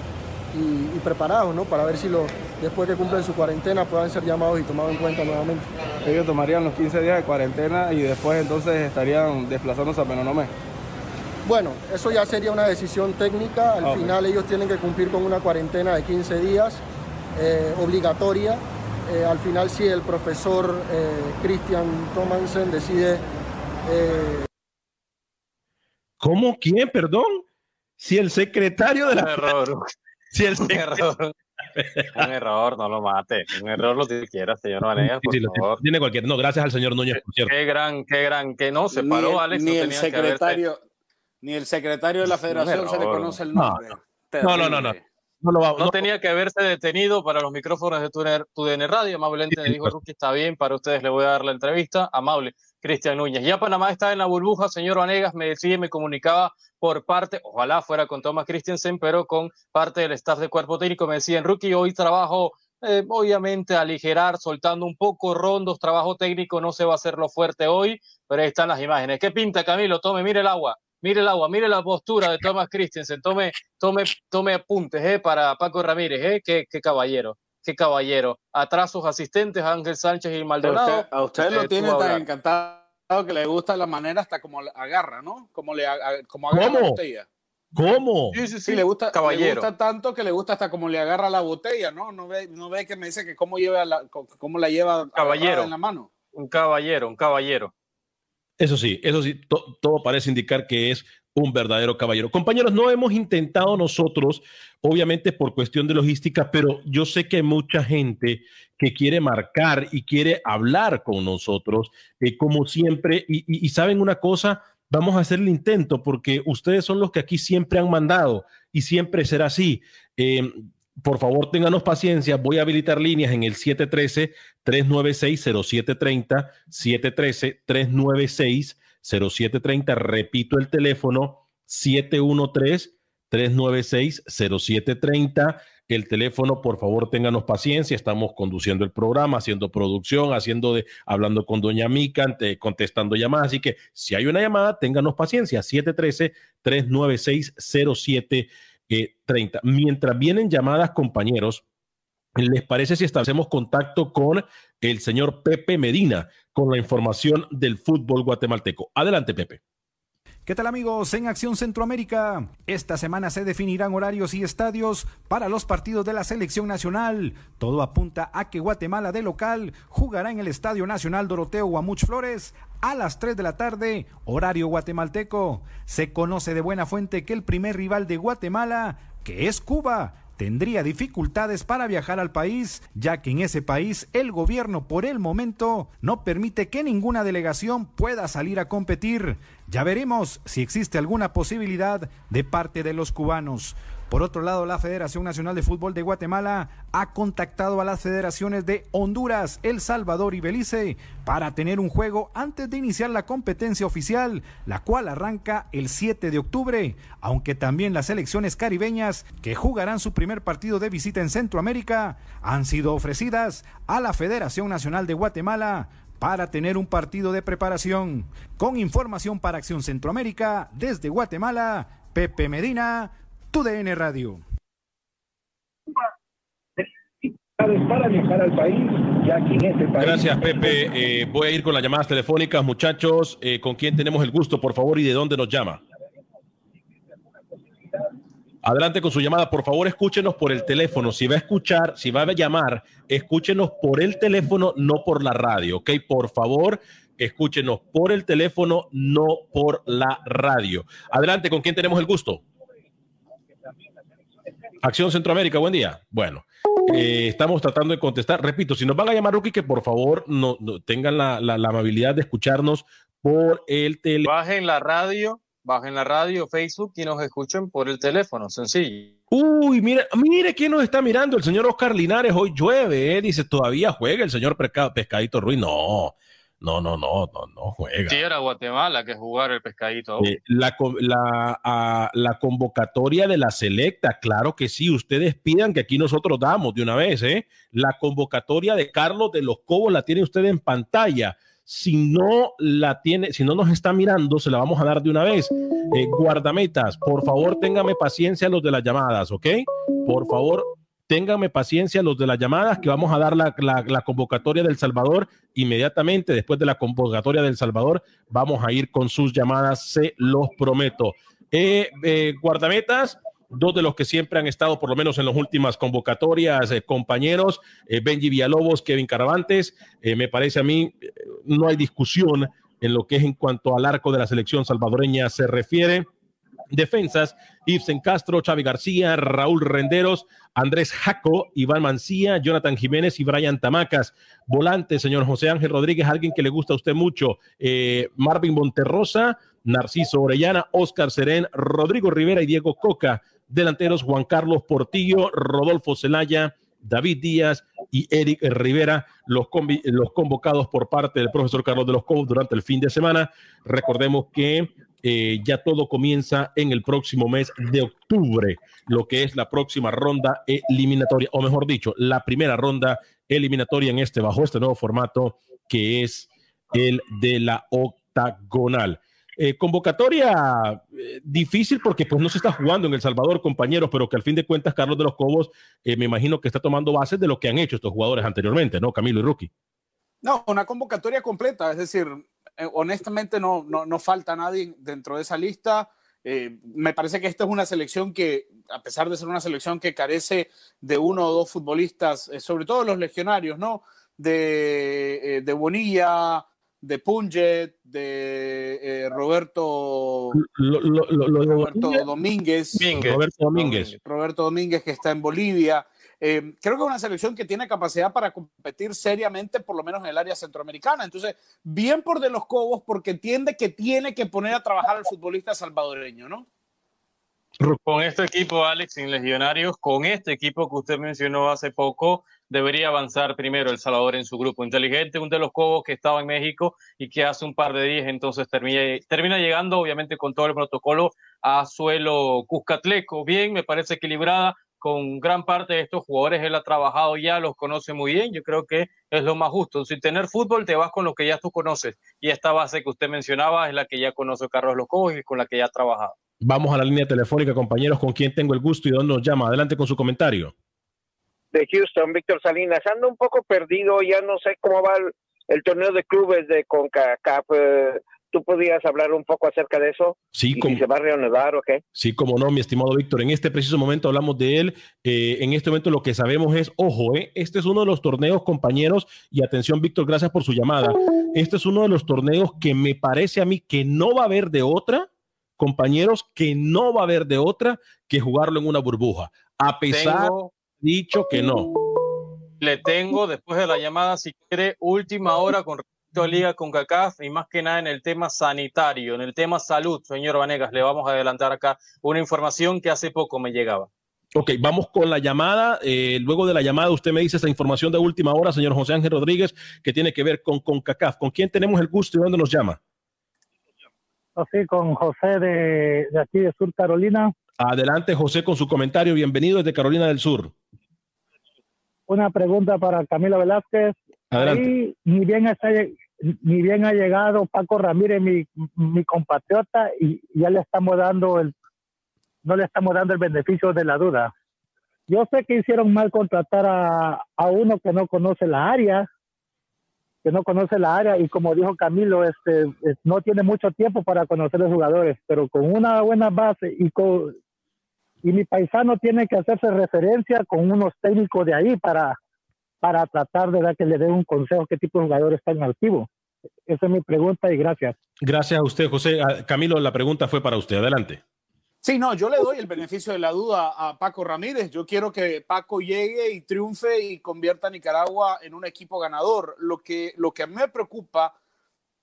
preparados ¿no? para ver si lo, después que cumplen su cuarentena puedan ser llamados y tomados en cuenta nuevamente. Ellos tomarían los 15 días de cuarentena y después entonces estarían desplazándose a Penonomé. Bueno, eso ya sería una decisión técnica. Al final ellos tienen que cumplir con una cuarentena de 15 días eh, obligatoria. Eh, al final si el profesor eh, Christian Thomansen decide... ¿Cómo? ¿Quién? Perdón. Si el secretario de la... Error. Si el un error. un error, no lo mate. Un error lo que quiera, señor Vanegas, por favor. Tiene cualquier. No, gracias al señor Núñez, por cierto. Qué gran, qué gran, que no, se paró, Alex. Ni el secretario ni el secretario de la federación se le conoce el nombre. No, no, no, no. No, tenía que haberse detenido para los micrófonos de TUDN Radio. Amablemente le dijo Ruki, está bien, para ustedes le voy a dar la entrevista. Amable, Cristian Núñez. Ya Panamá está en la burbuja, señor Vanegas me decía, me comunicaba por parte, ojalá fuera con Thomas Christensen, pero con parte del staff de cuerpo técnico. Me decían, Rookie, hoy trabajo, eh, obviamente, aligerar, soltando un poco rondos, trabajo técnico, no se va a hacer lo fuerte hoy, pero ahí están las imágenes. ¿Qué pinta, Camilo? Tome, mire el agua mire el agua, mire la postura de Thomas Christensen, tome, tome, tome apuntes eh, para Paco Ramírez, eh, qué, qué caballero, qué caballero. Atrás sus asistentes, Ángel Sánchez y Maldonado. A usted, lo eh, tiene tan encantado que le gusta la manera hasta como agarra, ¿no? Como, le, como agarra ¿Cómo? la botella. ¿Cómo? Sí, sí, sí, le gusta, caballero. le gusta tanto que le gusta hasta como le agarra la botella, ¿no? No ve, no ve que me dice que cómo, lleva la, cómo la lleva caballero, en la mano. Un caballero, un caballero. Eso sí, eso sí, todo parece indicar que es un verdadero caballero. Compañeros, no hemos intentado nosotros, obviamente por cuestión de logística, pero yo sé que hay mucha gente que quiere marcar y quiere hablar con nosotros, eh, como siempre, y, saben una cosa, vamos a hacer el intento porque ustedes son los que aquí siempre han mandado y siempre será así. Eh, por favor, ténganos paciencia. Voy a habilitar líneas en el 713-396-0730, 713-396-0730. Repito el teléfono, 713-396-0730. El teléfono, por favor, ténganos paciencia. Estamos conduciendo el programa, haciendo producción, haciendo de, hablando con Doña Mica, contestando llamadas. Así que si hay una llamada, ténganos paciencia. 713-396-0730. 30. Mientras vienen llamadas, compañeros, ¿les parece si establecemos contacto con el señor Pepe Medina con la información del fútbol guatemalteco? Adelante, Pepe. ¿Qué tal amigos? En Acción Centroamérica, esta semana se definirán horarios y estadios para los partidos de la selección nacional. Todo apunta a que Guatemala de local jugará en el Estadio Nacional Doroteo Guamuch Flores a las 3 de la tarde, horario guatemalteco. Se conoce de buena fuente que el primer rival de Guatemala, que es Cuba, tendría dificultades para viajar al país, ya que en ese país el gobierno por el momento no permite que ninguna delegación pueda salir a competir. Ya veremos si existe alguna posibilidad de parte de los cubanos. Por otro lado, la Federación Nacional de Fútbol de Guatemala ha contactado a las federaciones de Honduras, El Salvador y Belice para tener un juego antes de iniciar la competencia oficial, la cual arranca el 7 de octubre, aunque también las selecciones caribeñas que jugarán su primer partido de visita en Centroamérica han sido ofrecidas a la Federación Nacional de Guatemala para tener un partido de preparación. Con información para Acción Centroamérica, desde Guatemala, Pepe Medina, TUDN Radio. Gracias, Pepe. Eh, voy a ir con las llamadas telefónicas, muchachos. Eh, ¿Con quién tenemos el gusto, por favor, y de dónde nos llama? Adelante con su llamada. Por favor, escúchenos por el teléfono. Si va a escuchar, si va a llamar, escúchenos por el teléfono, no por la radio, ¿ok? Por favor, escúchenos por el teléfono, no por la radio. Adelante, ¿con quién tenemos el gusto? Acción Centroamérica, buen día. Bueno, eh, estamos tratando de contestar. Repito, si nos van a llamar, Rookie, que por favor no, tengan la, amabilidad de escucharnos por el teléfono. Bajen la radio, bajen la radio, Facebook y nos escuchen por el teléfono, sencillo. Uy, mire, mire quién nos está mirando, el señor Oscar Linares, hoy llueve, eh, dice, todavía juega el señor Pescadito Ruiz. No, no, no, no, no, no juega. Sí, era Guatemala que jugar el pescadito. Eh, la, la, la, convocatoria de la selecta, claro que sí. Ustedes pidan que aquí nosotros damos de una vez, ¿eh? La convocatoria de Carlos de los Cobos la tiene usted en pantalla. Si no la tiene, si no nos está mirando, se la vamos a dar de una vez. Eh, guardametas, por favor, téngame paciencia los de las llamadas, ¿ok? Por favor, ténganme paciencia los de las llamadas, que vamos a dar la, convocatoria del Salvador inmediatamente. Después de la convocatoria del Salvador, vamos a ir con sus llamadas, se los prometo. Eh, eh, guardametas, dos de los que siempre han estado, por lo menos en las últimas convocatorias, eh, compañeros, Benji Villalobos, Kevin Caravantes, me parece a mí, no hay discusión en lo que es en cuanto al arco de la selección salvadoreña se refiere. Defensas, Ibsen Castro, Xavi García, Raúl Renderos, Andrés Jaco, Iván Mancía, Jonathan Jiménez y Brian Tamacas. Volante, señor José Ángel Rodríguez, alguien que le gusta a usted mucho. Eh, Marvin Monterrosa, Narciso Orellana, Oscar Serén, Rodrigo Rivera y Diego Coca. Delanteros, Juan Carlos Portillo, Rodolfo Zelaya, David Díaz y Eric Rivera, los, los convocados por parte del profesor Carlos de los Cobos durante el fin de semana. Recordemos que eh, ya todo comienza en el próximo mes de octubre, lo que es la próxima ronda eliminatoria, o mejor dicho, la primera ronda eliminatoria en este, bajo este nuevo formato que es el de la octagonal. Eh, convocatoria eh, difícil porque pues no se está jugando en El Salvador, compañeros, pero que al fin de cuentas Carlos de los Cobos me imagino que está tomando bases de lo que han hecho estos jugadores anteriormente, ¿no? Camilo y Rookie. No, una convocatoria completa, es decir, honestamente no, no, falta nadie dentro de esa lista. Eh, me parece que esta es una selección que, a pesar de ser una selección que carece de uno o dos futbolistas, eh, sobre todo los legionarios, ¿no? De, de Bonilla, de Punget, de Roberto, Roberto Domínguez, Roberto Domínguez. Roberto Domínguez, que está en Bolivia. Eh, creo que es una selección que tiene capacidad para competir seriamente, por lo menos en el área centroamericana. Entonces, bien por de los Cobos, porque entiende que tiene que poner a trabajar al futbolista salvadoreño, ¿no? Con este equipo, Alex, sin legionarios, con este equipo que usted mencionó hace poco, debería avanzar primero El Salvador en su grupo inteligente, un de los Cobos que estaba en México y que hace un par de días entonces termina, llegando, obviamente, con todo el protocolo a suelo Cuscatleco. Bien, me parece equilibrada, con gran parte de estos jugadores él ha trabajado ya, los conoce muy bien, yo creo que es lo más justo. Sin tener fútbol te vas con lo que ya tú conoces y esta base que usted mencionaba es la que ya conoce Carlos Locos y con la que ya ha trabajado. Vamos a la línea telefónica, compañeros, con quien tengo el gusto y dónde nos llama. Adelante con su comentario. De Houston, Víctor Salinas. Ando un poco perdido, ya no sé cómo va el, torneo de clubes de CONCACAF. Eh, ¿Tú podías hablar un poco acerca de eso? Sí, como, se va a reanudar o qué? Sí, como no, mi estimado Víctor. En este preciso momento hablamos de él. Eh, en este momento lo que sabemos es, ojo, eh, este es uno de los torneos, compañeros, y atención, Víctor, gracias por su llamada. Este es uno de los torneos que me parece a mí que no va a haber de otra, compañeros, que no va a haber de otra que jugarlo en una burbuja. A pesar dicho que no. Le tengo, después de la llamada, si quiere, última hora con liga con CACAF y más que nada en el tema sanitario, en el tema salud, señor Vanegas, le vamos a adelantar acá una información que hace poco me llegaba. Ok, vamos con la llamada. Eh, luego de la llamada, usted me dice esa información de última hora, señor José Ángel Rodríguez, que tiene que ver con, con CACAF. ¿Con quién tenemos el gusto y dónde nos llama? Sí, con José de, de aquí de Sur Carolina. Adelante, José, con su comentario. Bienvenido desde Carolina del Sur. Una pregunta para Camilo Velázquez. Ahí, ni bien, está, ni bien ha llegado Paco Ramírez, mi, mi compatriota, y ya le estamos dando el, no le estamos dando el beneficio de la duda. Yo sé que hicieron mal contratar a, a uno que no conoce la área, que no conoce la área y como dijo Camilo, este, no tiene mucho tiempo para conocer los jugadores, pero con una buena base y con y mi paisano tiene que hacerse referencia con unos técnicos de ahí para para tratar de dar que le dé un consejo qué tipo de jugador está en activo. Esa es mi pregunta y gracias. Gracias a usted, José. Ah, Camilo, la pregunta fue para usted. Adelante. Sí, no, yo le doy el beneficio de la duda a Paco Ramírez. Yo quiero que Paco llegue y triunfe y convierta a Nicaragua en un equipo ganador. Lo que, lo que a mí me preocupa,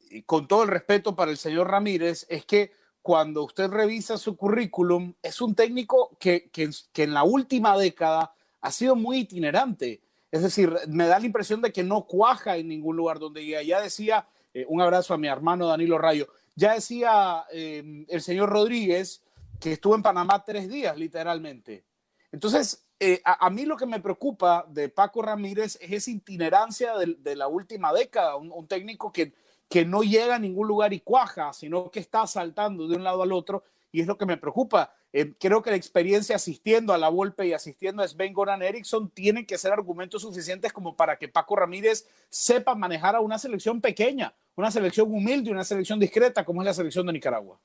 y con todo el respeto para el señor Ramírez, es que cuando usted revisa su currículum, es un técnico que, que, que en la última década ha sido muy itinerante. Es decir, me da la impresión de que no cuaja en ningún lugar donde llega. Ya decía, eh, un abrazo a mi hermano Danilo Rayo, ya decía em, el señor Rodríguez que estuvo en Panamá tres días, literalmente. Entonces, eh, a, mí lo que me preocupa de Paco Ramírez es esa itinerancia de, la última década, un, técnico que, que no llega a ningún lugar y cuaja, sino que está saltando de un lado al otro y es lo que me preocupa. Eh, creo que la experiencia asistiendo a la Volpe y asistiendo a Sven Goran Eriksson tienen que ser argumentos suficientes como para que Paco Ramírez sepa manejar a una selección pequeña, una selección humilde, una selección discreta como es la selección de Nicaragua.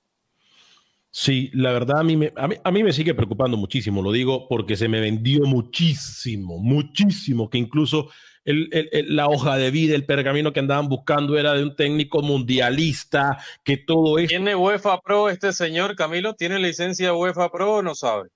Sí, la verdad a mí, me, a mí, me sigue preocupando muchísimo, lo digo porque se me vendió muchísimo, muchísimo, que incluso el, la hoja de vida, el pergamino que andaban buscando era de un técnico mundialista, que todo es... ¿Tiene UEFA Pro este señor, Camilo? ¿Tiene licencia UEFA Pro o no sabe?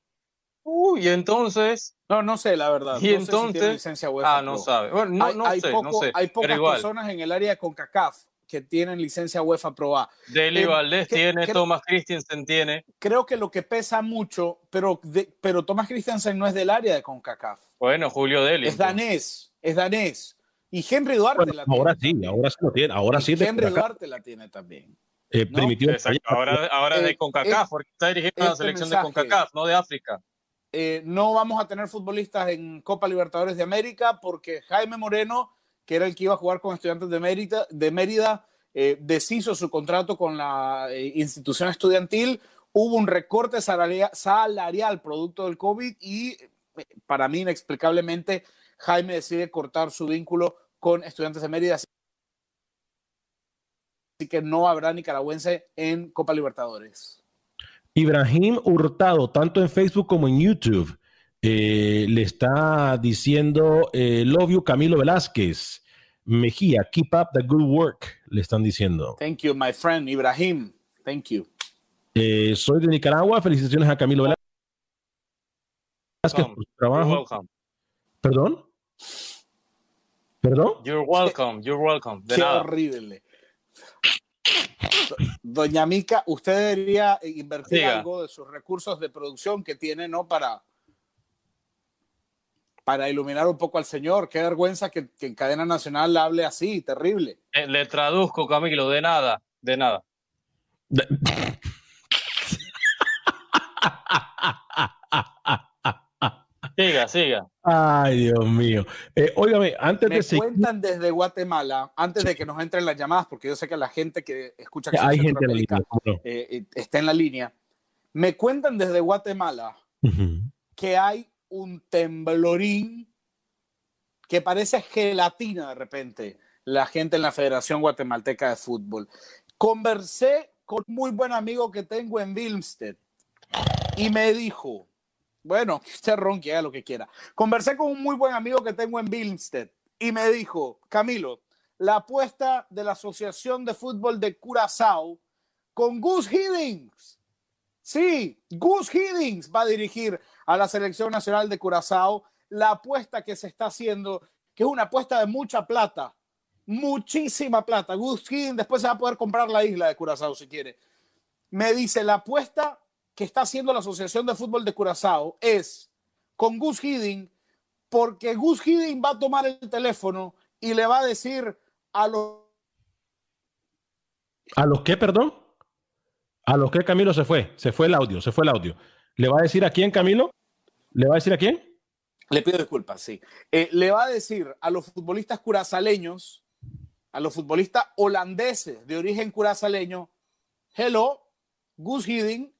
Uy, entonces... No, no sé, la verdad. Y entonces... ah, no sabe. Bueno, no, no, sé, no sé, hay pocas personas en el área de CONCACAF que tienen licencia UEFA Pro A. Deli eh, Valdés tiene, Thomas Christensen tiene. Creo que lo que pesa mucho, pero, pero Thomas Christensen no es del área de CONCACAF. Bueno, Julio Deli. Es danés, es danés. Y Henry Duarte la tiene. Ahora sí, ahora sí lo tiene. Ahora sí Henry Duarte la tiene también. Eh, ahora, ahora de eh, CONCACAF, porque está dirigiendo la este selección de CONCACAF, no de África. no vamos a tener futbolistas en Copa Libertadores de América porque Jaime Moreno que era el que iba a jugar con estudiantes de Mérida, de Mérida eh, deshizo su contrato con la eh, institución estudiantil, hubo un recorte salarial, producto del COVID y eh, para mí inexplicablemente Jaime decide cortar su vínculo con estudiantes de Mérida. Así que no habrá nicaragüense en Copa Libertadores. Ibrahim Hurtado, tanto en Facebook como en YouTube, eh, le está diciendo eh, Love you Camilo Velázquez. Mejía, keep up the good work, le están diciendo. Thank you, my friend Ibrahim. Thank you. Eh, soy de Nicaragua. Felicitaciones a Camilo Velázquez por su trabajo. ¿Perdón? ¿Perdón? You're welcome, you're welcome. Qué horrible. Doña Mica, usted debería invertir algo de sus recursos de producción que tiene, ¿no? Para, para iluminar un poco al Señor. Qué vergüenza que, en cadena nacional hable así, terrible. Eh, le traduzco, Camilo, de nada, de nada. Siga, siga. Ay, Dios mío. Eh, óigame, antes Me de cuentan desde Guatemala, antes de que nos entren las llamadas, porque yo sé que la gente que escucha que hay gente en la eh, está en la línea. Me cuentan desde Guatemala que hay un temblorín que parece gelatina de repente la gente en la Federación Guatemalteca de Fútbol. Conversé con un muy buen amigo que tengo en Wilmstead y me dijo, bueno, usted ronque, haga lo que quiera. Conversé con un muy buen amigo que tengo en Wilmstead y me dijo, Camilo, la apuesta de la Asociación de Fútbol de Curazao con Gus Hiddings. Sí, Gus Hiddings va a dirigir a la selección nacional de Curazao, la apuesta que se está haciendo, que es una apuesta de mucha plata, muchísima plata. Gus Hiddink después se va a poder comprar la isla de Curazao si quiere. Me dice, la apuesta que está haciendo la Asociación de Fútbol de Curazao es con Gus Hiddink, porque Gus Hiddink va a tomar el teléfono y le va a decir a los... ¿A los qué, perdón? ¿A los qué Camilo se fue? Se fue el audio, se fue el audio. ¿Le va a decir a quién, Camilo? ¿Le va a decir a quién? Le pido disculpas, sí. Eh, le va a decir a los futbolistas curazaleños, a los futbolistas holandeses de origen curazaleño, hello, Gus Hiddink,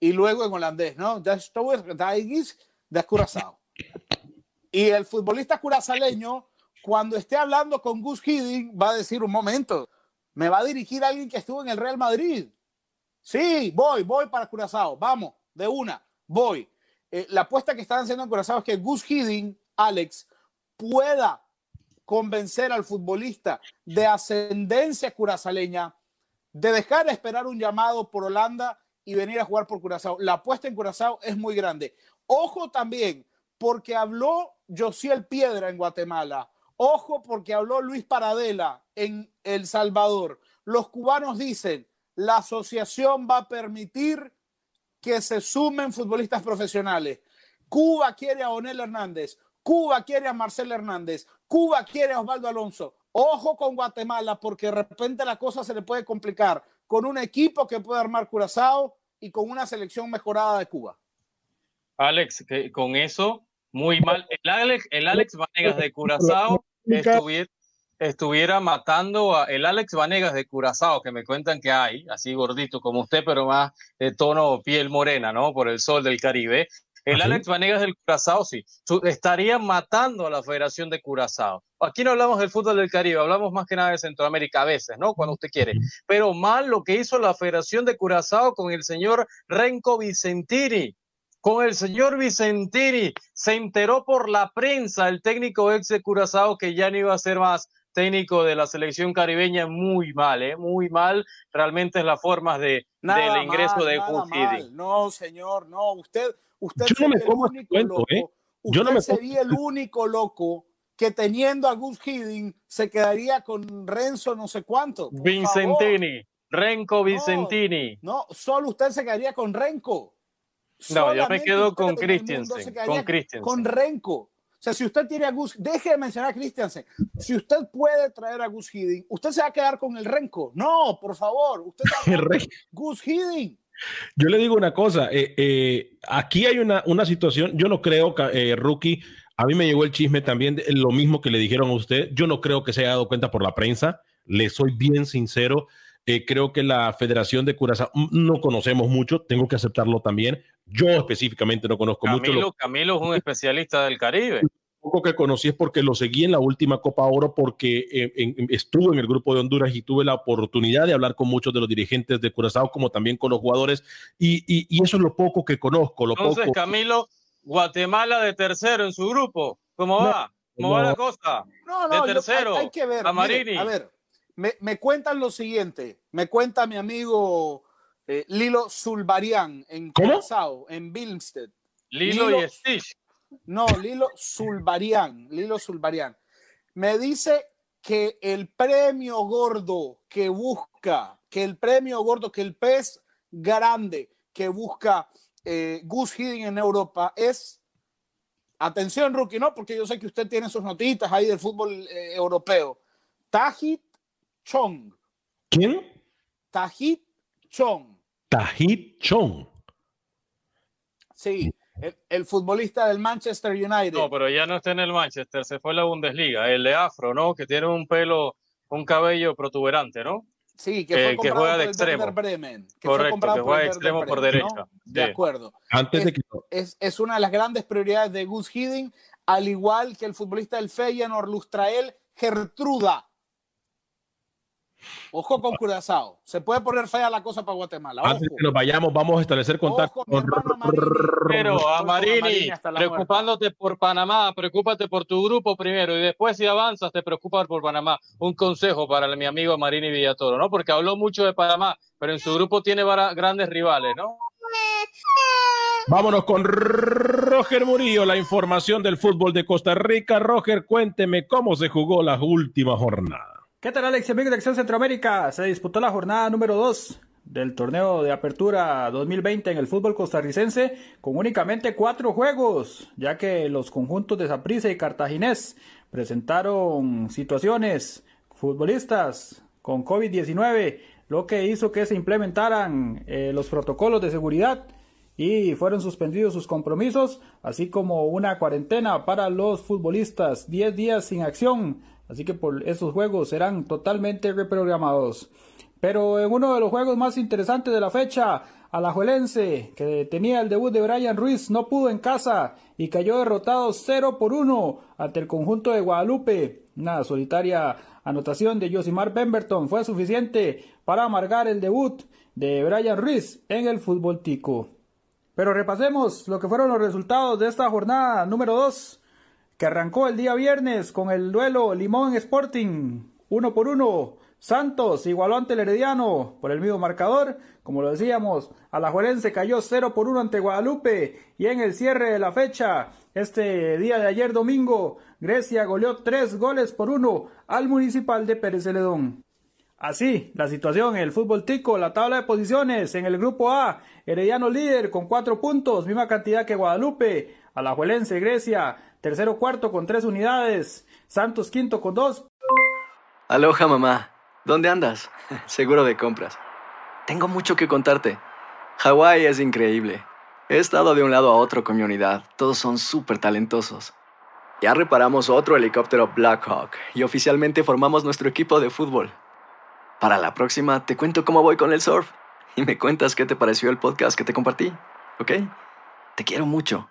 y luego en holandés, ¿no? de Curazao. Y el futbolista curazaleño, cuando esté hablando con Gus Hiddink, va a decir un momento, me va a dirigir alguien que estuvo en el Real Madrid. Sí, voy, voy para Curazao, vamos de una, voy. Eh, la apuesta que están haciendo en Curazao es que Gus Hiddink, Alex, pueda convencer al futbolista de ascendencia curazaleña de dejar de esperar un llamado por Holanda y venir a jugar por Curazao. La apuesta en Curazao es muy grande. Ojo también, porque habló Josiel Piedra en Guatemala. Ojo, porque habló Luis Paradela en El Salvador. Los cubanos dicen, la asociación va a permitir que se sumen futbolistas profesionales. Cuba quiere a Onel Hernández, Cuba quiere a Marcel Hernández, Cuba quiere a Osvaldo Alonso. Ojo con Guatemala porque de repente la cosa se le puede complicar con un equipo que puede armar Curazao y con una selección mejorada de Cuba. Alex, con eso muy mal. El Alex, el Alex Vanegas de Curazao estuviera, estuviera matando a el Alex Vanegas de Curazao, que me cuentan que hay, así gordito como usted, pero más de tono piel morena, ¿no? Por el sol del Caribe. El ¿Ah, Alex Vanegas del Curazao, sí, estaría matando a la Federación de Curazao. Aquí no hablamos del fútbol del Caribe, hablamos más que nada de Centroamérica a veces, ¿no? Cuando usted quiere. Pero mal lo que hizo la Federación de Curazao con el señor Renko Vicentini. Con el señor Vicentini se enteró por la prensa el técnico ex de Curazao que ya no iba a ser más técnico de la selección caribeña muy mal, ¿eh? muy mal. Realmente es la forma de, del ingreso de Gus No, señor, no. Usted, usted Yo no me como único cuento, ¿eh? Yo no me sería el único loco que teniendo a Gus Hiddink se quedaría con Renzo no sé cuánto. Vicentini, Renko Vicentini. No, solo usted se quedaría con Renko. No, yo me quedo con Christensen. Con Christensen. Con Renko. O sea, si usted tiene a Gus, deje de mencionar a Christiansen. Si usted puede traer a Gus Hiddink, ¿usted se va a quedar con el Renko? No, por favor. Usted va a Gus Hiddink. Yo le digo una cosa, eh, eh, aquí hay una, una situación, yo no creo, que, eh, Rookie, a mí me llegó el chisme también, de lo mismo que le dijeron a usted, yo no creo que se haya dado cuenta por la prensa, le soy bien sincero, creo que la Federación de Curazao mm, no conocemos mucho, tengo que aceptarlo también. Yo específicamente no conozco mucho. Camilo es un especialista del Caribe. Lo poco que conocí es porque lo seguí en la última Copa Oro, porque eh, estuve en el grupo de Honduras y tuve la oportunidad de hablar con muchos de los dirigentes de Curazao, como también con los jugadores, y, y, eso es lo poco que conozco. Lo Entonces, Camilo, Guatemala de tercero en su grupo, ¿cómo va? ¿Cómo va la cosa? No, no, de tercero, hay, que ver. a ver, me, cuentan lo siguiente, me cuenta mi amigo eh, Lilo Zulbarian en Curazao, en Bilmsted. Lilo, y Stitch. No, Lilo Zulbarian, Lilo Zulbarian. Me dice que el premio gordo que busca, que el premio gordo, que el pez grande que busca eh, Gus Hiddink en Europa es, atención rookie, ¿no? Porque yo sé que usted tiene sus notitas ahí del fútbol eh, europeo. Tajit Chong. ¿Quién? Tajit Chong. Tajit Chong. Sí, el, futbolista del Manchester United. No, pero ya no está en el Manchester, se fue a la Bundesliga. El de Afro, ¿no? Que tiene un pelo, un cabello protuberante, ¿no? Sí, que, fue que juega de extremo. Bremen, Correcto, que juega de extremo por derecha. De acuerdo. Antes es, de que... es, es, una de las grandes prioridades de Gus Hiddink, al igual que el futbolista del Feyenoord, Lustrael Gertruda. Ojo con Curazao. Se puede poner fea la cosa para Guatemala. Antes que nos vayamos, vamos a establecer contacto con Pero a Marini, preocupándote por Panamá, preocúpate por tu grupo primero y después si avanzas te preocupas por Panamá. Un consejo para mi amigo Marini Villatoro, ¿no? Porque habló mucho de Panamá, pero en su grupo tiene grandes rivales, ¿no? Vámonos con Roger Murillo, la información del fútbol de Costa Rica. Roger, cuénteme cómo se jugó la última jornada. ¿Qué tal, Alex, amigos de Acción Centroamérica? Se disputó la jornada número 2 del torneo de apertura 2020 en el fútbol costarricense con únicamente cuatro juegos, ya que los conjuntos de Saprissa y Cartaginés presentaron situaciones futbolistas con COVID-19, lo que hizo que se implementaran eh, los protocolos de seguridad y fueron suspendidos sus compromisos, así como una cuarentena para los futbolistas, 10 días sin acción Así que por esos juegos serán totalmente reprogramados. Pero en uno de los juegos más interesantes de la fecha, Alajuelense, que tenía el debut de Brian Ruiz, no pudo en casa y cayó derrotado 0 por 1 ante el conjunto de Guadalupe. Una solitaria anotación de Josimar Pemberton fue suficiente para amargar el debut de Brian Ruiz en el fútbol tico. Pero repasemos lo que fueron los resultados de esta jornada número 2 que arrancó el día viernes con el duelo Limón Sporting, uno por uno. Santos igualó ante el Herediano por el mismo marcador. Como lo decíamos, Alajuelense cayó 0 por 1 ante Guadalupe. Y en el cierre de la fecha, este día de ayer domingo, Grecia goleó 3 goles por 1 al Municipal de Pérez Celedón. Así, la situación en el fútbol tico, la tabla de posiciones en el grupo A, Herediano líder con 4 puntos, misma cantidad que Guadalupe, Alajuelense, Grecia, Tercero cuarto con tres unidades. Santos quinto con dos. Aloha mamá. ¿Dónde andas? Seguro de compras. Tengo mucho que contarte. Hawái es increíble. He estado de un lado a otro con mi unidad. Todos son súper talentosos. Ya reparamos otro helicóptero Blackhawk y oficialmente formamos nuestro equipo de fútbol. Para la próxima te cuento cómo voy con el surf y me cuentas qué te pareció el podcast que te compartí, ¿ok? Te quiero mucho.